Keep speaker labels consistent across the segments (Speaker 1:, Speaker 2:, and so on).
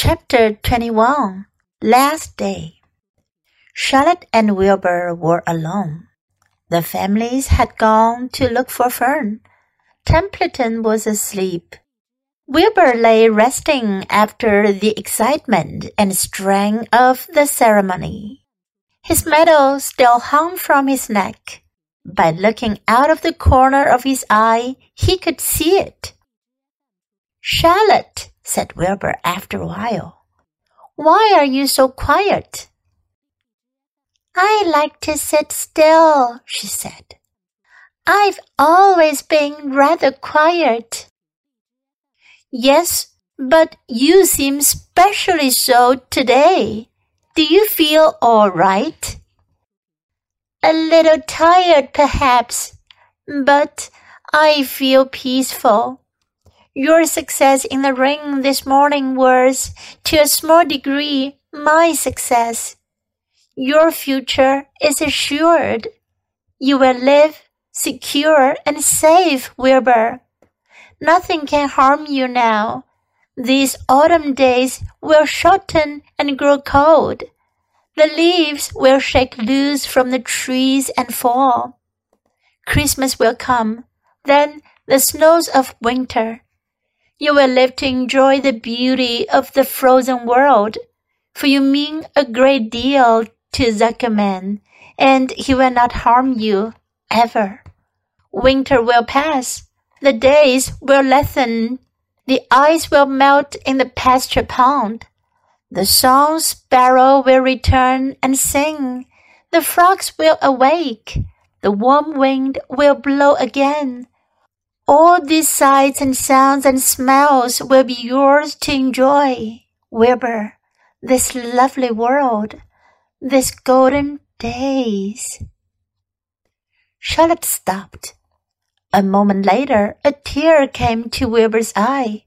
Speaker 1: Chapter 21 Last Day Charlotte and Wilbur were alone. The families had gone to look for Fern. Templeton was asleep. Wilbur lay resting after the excitement and strain of the ceremony. His medal still hung from his neck. By looking out of the corner of his eye, he could see it. Charlotte, said Wilbur after a while. Why are you so quiet?
Speaker 2: I like to sit still, she said. I've always been rather quiet.
Speaker 1: Yes, but you seem specially so today. Do you feel all right?
Speaker 2: A little tired, perhaps, but I feel peaceful. Your success in the ring this morning was, to a small degree, my success. Your future is assured. You will live secure and safe, Wilbur. Nothing can harm you now. These autumn days will shorten and grow cold. The leaves will shake loose from the trees and fall. Christmas will come, then the snows of winter. You will live to enjoy the beauty of the frozen world, for you mean a great deal to Zuckerman, and he will not harm you ever. Winter will pass, the days will lengthen, the ice will melt in the pasture pond. The song sparrow will return and sing, the frogs will awake, the warm wind will blow again, all these sights and sounds and smells will be yours to enjoy, Wilbur, this lovely world, these golden days. Charlotte stopped. A moment later, a tear came to Wilbur's eye.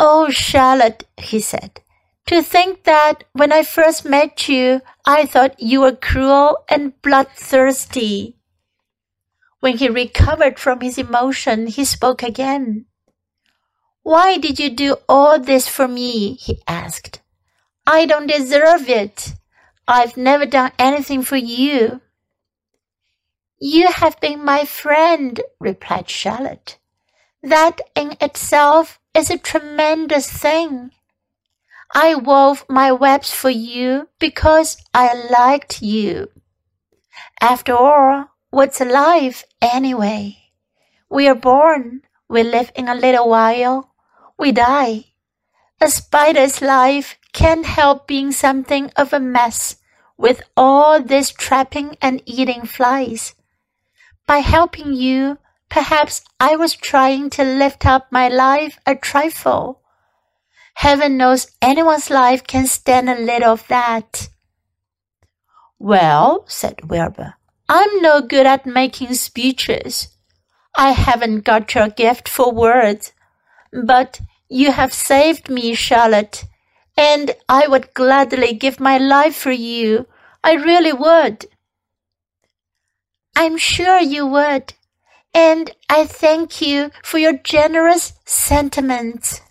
Speaker 2: Oh, Charlotte, he said, to think that when I first met you, I thought you were cruel and bloodthirsty. When he recovered from his emotion, he spoke again. Why did you do all this for me? he asked. I don't deserve it. I've never done anything for you. You have been my friend, replied Charlotte. That in itself is a tremendous thing. I wove my webs for you because I liked you. After all, What's life anyway? We are born, we live in a little while, we die. A spider's life can't help being something of a mess with all this trapping and eating flies. By helping you, perhaps I was trying to lift up my life a trifle. Heaven knows anyone's life can stand a little of that.
Speaker 1: Well, said Wilbur, I'm no good at making speeches. I haven't got your gift for words. But you have saved me, Charlotte, and I would gladly give my life for you. I really would.
Speaker 2: I'm sure you would, and I thank you for your generous sentiments.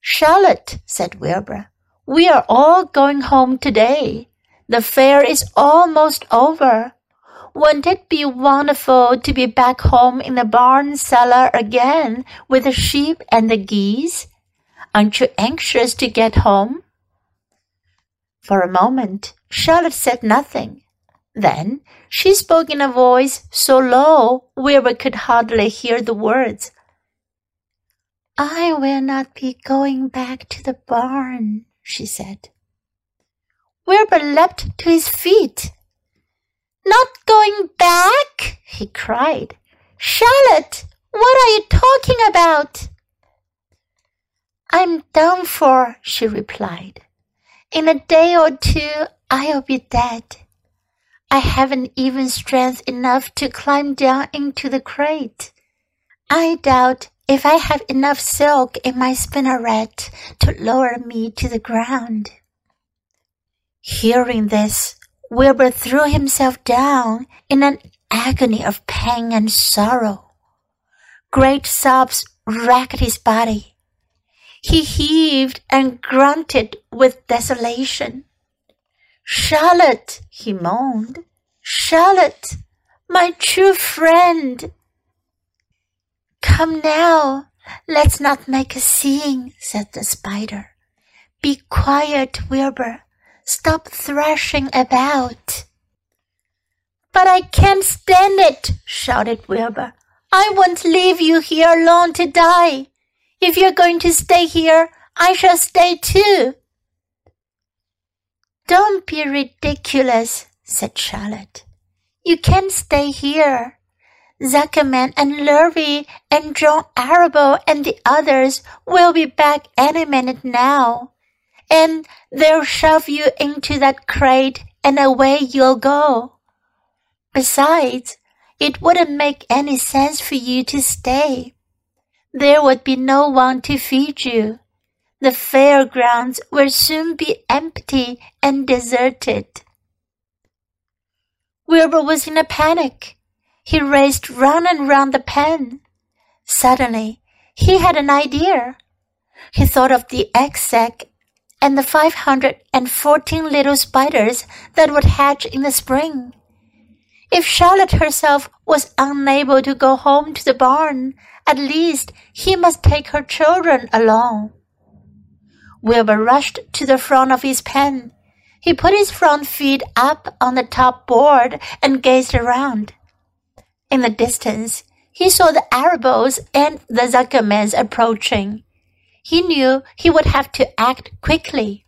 Speaker 1: Charlotte, said Wilbur, we are all going home today. The fair is almost over. Wouldn't it be wonderful to be back home in the barn cellar again with the sheep and the geese? Aren't you anxious to get home? For a moment, Charlotte said nothing. Then she spoke in a voice so low Wilbur could hardly hear the words.
Speaker 2: I will not be going back to the barn, she said. Wilbur leapt to his feet. Not going back? he cried. Charlotte, what are you talking about? I'm done for, she replied. In a day or two, I'll be dead. I haven't even strength enough to climb down into the crate. I doubt if I have enough silk in my spinneret to lower me to the ground. Hearing this, Wilbur threw himself down in an agony of pain and sorrow. Great sobs racked his body.
Speaker 1: He heaved and grunted with desolation. Charlotte, he moaned. Charlotte, my true friend.
Speaker 2: Come now, let's not make a scene, said the spider. Be quiet, Wilbur. Stop thrashing about.
Speaker 1: But I can't stand it, shouted Wilbur. I won't leave you here alone to die. If you're going to stay here, I shall stay too.
Speaker 2: Don't be ridiculous, said Charlotte. You can't stay here. Zuckerman and Lurvy and John Arable and the others will be back any minute now. And they'll shove you into that crate and away you'll go. Besides, it wouldn't make any sense for you to stay. There would be no one to feed you. The fairgrounds will soon be empty and deserted. Wilbur was in a panic. He raced round and round the pen. Suddenly, he had an idea. He thought of the egg sac and the 514 little spiders that would hatch in the spring. If Charlotte herself was unable to go home to the barn, at least he must take her children along. Wilbur rushed to the front of his pen. He put his front feet up on the top board and gazed around. In the distance, he saw the Arables and the Zuckermans approaching. He knew he would have to act quickly.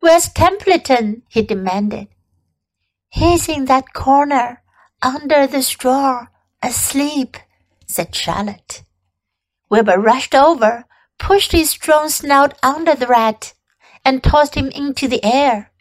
Speaker 2: Where's Templeton? he demanded. He's in that corner, under the straw, asleep, said Charlotte. Wilbur rushed over, pushed his strong snout under the rat, and tossed him into the air.